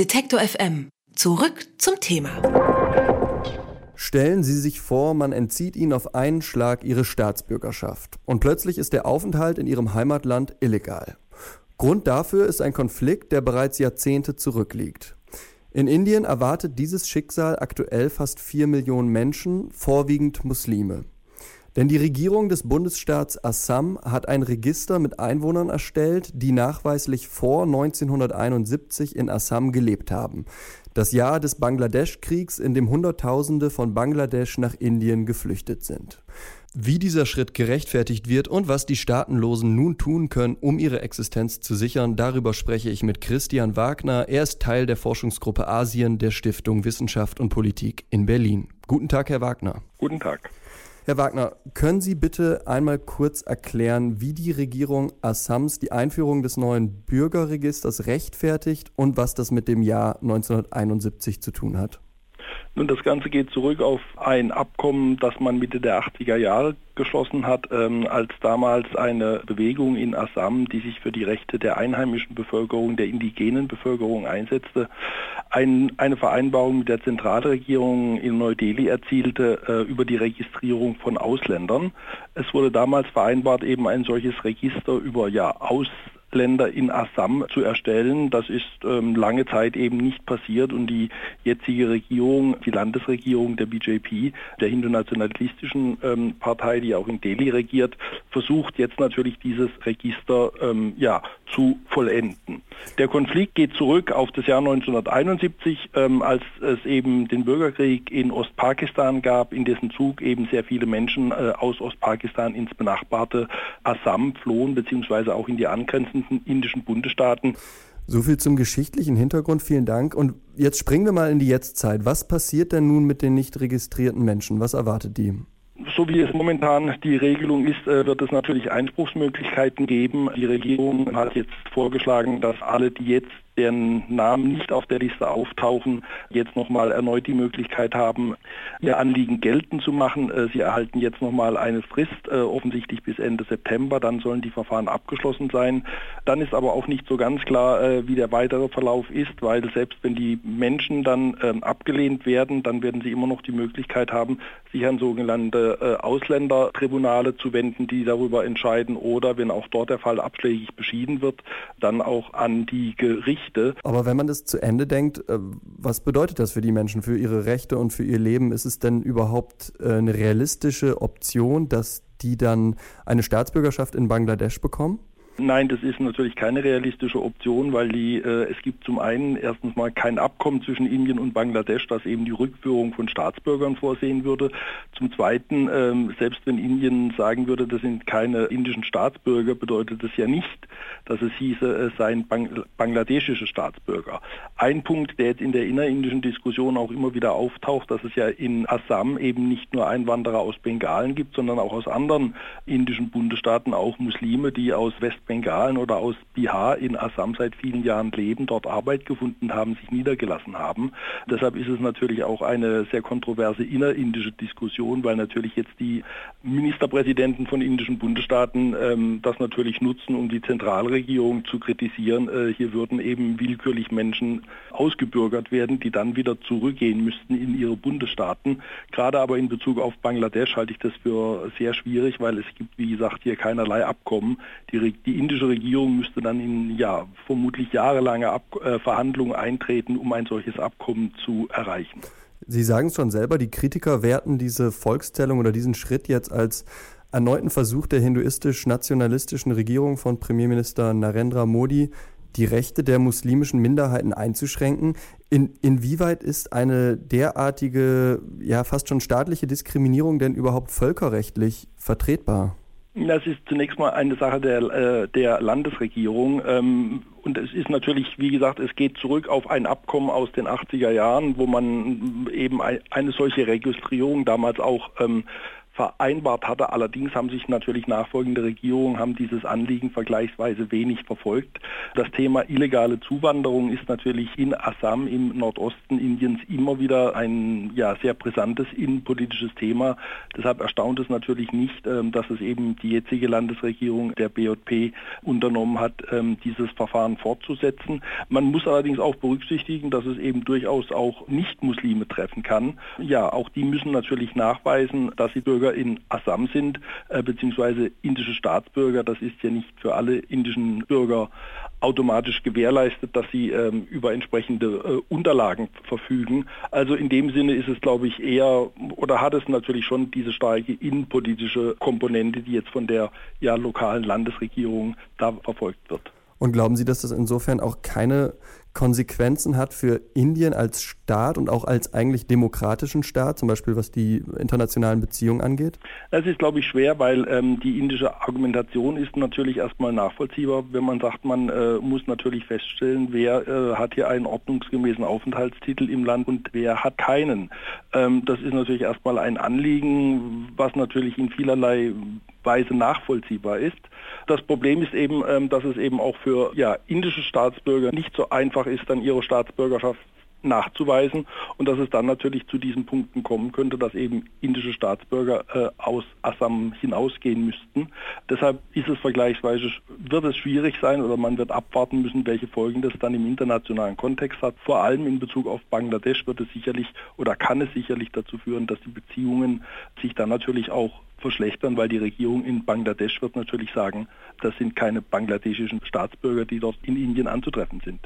Detektor FM. Zurück zum Thema. Stellen Sie sich vor, man entzieht Ihnen auf einen Schlag Ihre Staatsbürgerschaft und plötzlich ist der Aufenthalt in Ihrem Heimatland illegal. Grund dafür ist ein Konflikt, der bereits Jahrzehnte zurückliegt. In Indien erwartet dieses Schicksal aktuell fast vier Millionen Menschen, vorwiegend Muslime. Denn die Regierung des Bundesstaats Assam hat ein Register mit Einwohnern erstellt, die nachweislich vor 1971 in Assam gelebt haben. Das Jahr des Bangladesch-Kriegs, in dem Hunderttausende von Bangladesch nach Indien geflüchtet sind. Wie dieser Schritt gerechtfertigt wird und was die Staatenlosen nun tun können, um ihre Existenz zu sichern, darüber spreche ich mit Christian Wagner. Er ist Teil der Forschungsgruppe Asien der Stiftung Wissenschaft und Politik in Berlin. Guten Tag, Herr Wagner. Guten Tag. Herr Wagner, können Sie bitte einmal kurz erklären, wie die Regierung Assams die Einführung des neuen Bürgerregisters rechtfertigt und was das mit dem Jahr 1971 zu tun hat? Nun, das Ganze geht zurück auf ein Abkommen, das man Mitte der 80er Jahre geschlossen hat, ähm, als damals eine Bewegung in Assam, die sich für die Rechte der einheimischen Bevölkerung, der indigenen Bevölkerung einsetzte, ein, eine Vereinbarung mit der Zentralregierung in Neu-Delhi erzielte äh, über die Registrierung von Ausländern. Es wurde damals vereinbart, eben ein solches Register über ja, Aus Länder in Assam zu erstellen. Das ist ähm, lange Zeit eben nicht passiert und die jetzige Regierung, die Landesregierung der BJP, der hindu-nationalistischen ähm, Partei, die auch in Delhi regiert, versucht jetzt natürlich dieses Register ähm, ja, zu vollenden. Der Konflikt geht zurück auf das Jahr 1971, ähm, als es eben den Bürgerkrieg in Ostpakistan gab, in dessen Zug eben sehr viele Menschen äh, aus Ostpakistan ins benachbarte Assam flohen, beziehungsweise auch in die angrenzenden indischen Bundesstaaten. So viel zum geschichtlichen Hintergrund, vielen Dank. Und jetzt springen wir mal in die Jetztzeit. Was passiert denn nun mit den nicht registrierten Menschen? Was erwartet die? So wie es momentan die Regelung ist, äh, wird es natürlich Einspruchsmöglichkeiten geben. Die Regierung hat jetzt vorgeschlagen, dass alle, die jetzt deren Namen nicht auf der Liste auftauchen, jetzt nochmal erneut die Möglichkeit haben, ihr Anliegen geltend zu machen. Äh, sie erhalten jetzt nochmal eine Frist, äh, offensichtlich bis Ende September, dann sollen die Verfahren abgeschlossen sein. Dann ist aber auch nicht so ganz klar, äh, wie der weitere Verlauf ist, weil selbst wenn die Menschen dann ähm, abgelehnt werden, dann werden sie immer noch die Möglichkeit haben, sich an sogenannte Ausländertribunale zu wenden, die darüber entscheiden oder, wenn auch dort der Fall abschlägig beschieden wird, dann auch an die Gerichte Rechte. Aber wenn man das zu Ende denkt, äh, was bedeutet das für die Menschen, für ihre Rechte und für ihr Leben? Ist es denn überhaupt äh, eine realistische Option, dass die dann eine Staatsbürgerschaft in Bangladesch bekommen? Nein, das ist natürlich keine realistische Option, weil die, äh, es gibt zum einen erstens mal kein Abkommen zwischen Indien und Bangladesch, das eben die Rückführung von Staatsbürgern vorsehen würde. Zum Zweiten, ähm, selbst wenn Indien sagen würde, das sind keine indischen Staatsbürger, bedeutet das ja nicht, dass es hieße, es seien Bang bangladeschische Staatsbürger. Ein Punkt, der jetzt in der innerindischen Diskussion auch immer wieder auftaucht, dass es ja in Assam eben nicht nur Einwanderer aus Bengalen gibt, sondern auch aus anderen indischen Bundesstaaten, auch Muslime, die aus West Bengalen oder aus Bihar in Assam seit vielen Jahren leben, dort Arbeit gefunden haben, sich niedergelassen haben. Deshalb ist es natürlich auch eine sehr kontroverse innerindische Diskussion, weil natürlich jetzt die Ministerpräsidenten von indischen Bundesstaaten ähm, das natürlich nutzen, um die Zentralregierung zu kritisieren. Äh, hier würden eben willkürlich Menschen ausgebürgert werden, die dann wieder zurückgehen müssten in ihre Bundesstaaten. Gerade aber in Bezug auf Bangladesch halte ich das für sehr schwierig, weil es gibt, wie gesagt, hier keinerlei Abkommen. Die, die indische Regierung müsste dann in ja, vermutlich jahrelange Ab äh, Verhandlungen eintreten, um ein solches Abkommen zu erreichen. Sie sagen es schon selber, die Kritiker werten diese Volkszählung oder diesen Schritt jetzt als erneuten Versuch der hinduistisch-nationalistischen Regierung von Premierminister Narendra Modi, die Rechte der muslimischen Minderheiten einzuschränken. In, inwieweit ist eine derartige, ja fast schon staatliche Diskriminierung denn überhaupt völkerrechtlich vertretbar? Das ist zunächst mal eine Sache der, äh, der Landesregierung. Ähm, und es ist natürlich, wie gesagt, es geht zurück auf ein Abkommen aus den 80er Jahren, wo man eben eine solche Registrierung damals auch ähm, vereinbart hatte. Allerdings haben sich natürlich nachfolgende Regierungen haben dieses Anliegen vergleichsweise wenig verfolgt. Das Thema illegale Zuwanderung ist natürlich in Assam im Nordosten Indiens immer wieder ein ja, sehr brisantes innenpolitisches Thema. Deshalb erstaunt es natürlich nicht, ähm, dass es eben die jetzige Landesregierung der BJP unternommen hat, ähm, dieses Verfahren fortzusetzen. Man muss allerdings auch berücksichtigen, dass es eben durchaus auch Nicht-Muslime treffen kann. Ja, auch die müssen natürlich nachweisen, dass sie in Assam sind, äh, beziehungsweise indische Staatsbürger. Das ist ja nicht für alle indischen Bürger automatisch gewährleistet, dass sie ähm, über entsprechende äh, Unterlagen verfügen. Also in dem Sinne ist es, glaube ich, eher oder hat es natürlich schon diese starke innenpolitische Komponente, die jetzt von der ja, lokalen Landesregierung da verfolgt wird. Und glauben Sie, dass das insofern auch keine Konsequenzen hat für Indien als Staat und auch als eigentlich demokratischen Staat, zum Beispiel was die internationalen Beziehungen angeht? Das ist, glaube ich, schwer, weil ähm, die indische Argumentation ist natürlich erstmal nachvollziehbar, wenn man sagt, man äh, muss natürlich feststellen, wer äh, hat hier einen ordnungsgemäßen Aufenthaltstitel im Land und wer hat keinen. Ähm, das ist natürlich erstmal ein Anliegen, was natürlich in vielerlei Weise nachvollziehbar ist. Das Problem ist eben, ähm, dass es eben auch für ja, indische Staatsbürger nicht so einfach ist, dann ihre Staatsbürgerschaft nachzuweisen und dass es dann natürlich zu diesen Punkten kommen könnte, dass eben indische Staatsbürger äh, aus Assam hinausgehen müssten. Deshalb ist es vergleichsweise, wird es schwierig sein oder man wird abwarten müssen, welche Folgen das dann im internationalen Kontext hat. Vor allem in Bezug auf Bangladesch wird es sicherlich oder kann es sicherlich dazu führen, dass die Beziehungen sich dann natürlich auch verschlechtern, weil die Regierung in Bangladesch wird natürlich sagen, das sind keine bangladeschischen Staatsbürger, die dort in Indien anzutreffen sind.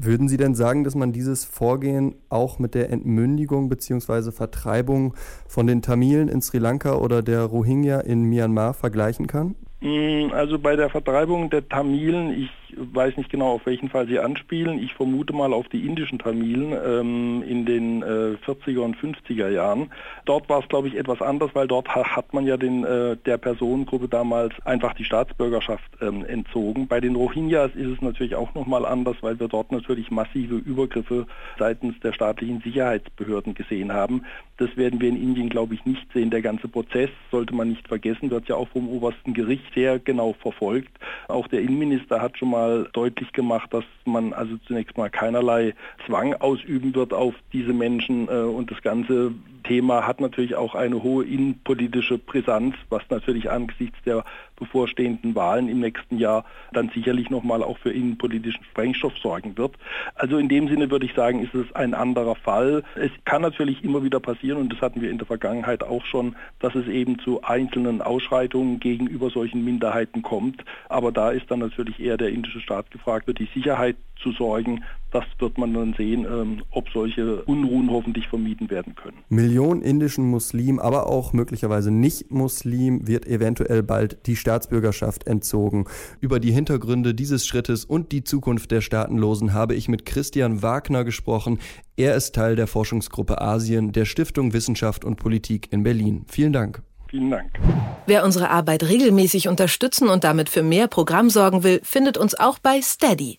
Würden Sie denn sagen, dass man dieses Vorgehen auch mit der Entmündigung bzw. Vertreibung von den Tamilen in Sri Lanka oder der Rohingya in Myanmar vergleichen kann? Mm, also bei der Vertreibung der Tamilen, ich weiß nicht genau, auf welchen Fall Sie anspielen. Ich vermute mal auf die indischen Tamilen ähm, in den äh, 40er und 50er Jahren. Dort war es, glaube ich, etwas anders, weil dort ha hat man ja den, äh, der Personengruppe damals einfach die Staatsbürgerschaft ähm, entzogen. Bei den Rohingyas ist es natürlich auch nochmal anders, weil wir dort natürlich massive Übergriffe seitens der staatlichen Sicherheitsbehörden gesehen haben. Das werden wir in Indien, glaube ich, nicht sehen. Der ganze Prozess, sollte man nicht vergessen, wird ja auch vom obersten Gericht sehr genau verfolgt. Auch der Innenminister hat schon mal deutlich gemacht, dass man also zunächst mal keinerlei Zwang ausüben wird auf diese Menschen äh, und das ganze Thema hat natürlich auch eine hohe innenpolitische Brisanz, was natürlich angesichts der bevorstehenden Wahlen im nächsten Jahr dann sicherlich nochmal auch für innenpolitischen Sprengstoff sorgen wird. Also in dem Sinne würde ich sagen, ist es ein anderer Fall. Es kann natürlich immer wieder passieren und das hatten wir in der Vergangenheit auch schon, dass es eben zu einzelnen Ausschreitungen gegenüber solchen Minderheiten kommt. Aber da ist dann natürlich eher der indische Staat gefragt, für die Sicherheit zu sorgen. Das wird man dann sehen, ähm, ob solche Unruhen hoffentlich vermieden werden können. Millionen indischen Muslimen, aber auch möglicherweise Nicht-Muslim wird eventuell bald die Staatsbürgerschaft entzogen. Über die Hintergründe dieses Schrittes und die Zukunft der Staatenlosen habe ich mit Christian Wagner gesprochen. Er ist Teil der Forschungsgruppe Asien der Stiftung Wissenschaft und Politik in Berlin. Vielen Dank. Vielen Dank. Wer unsere Arbeit regelmäßig unterstützen und damit für mehr Programm sorgen will, findet uns auch bei Steady.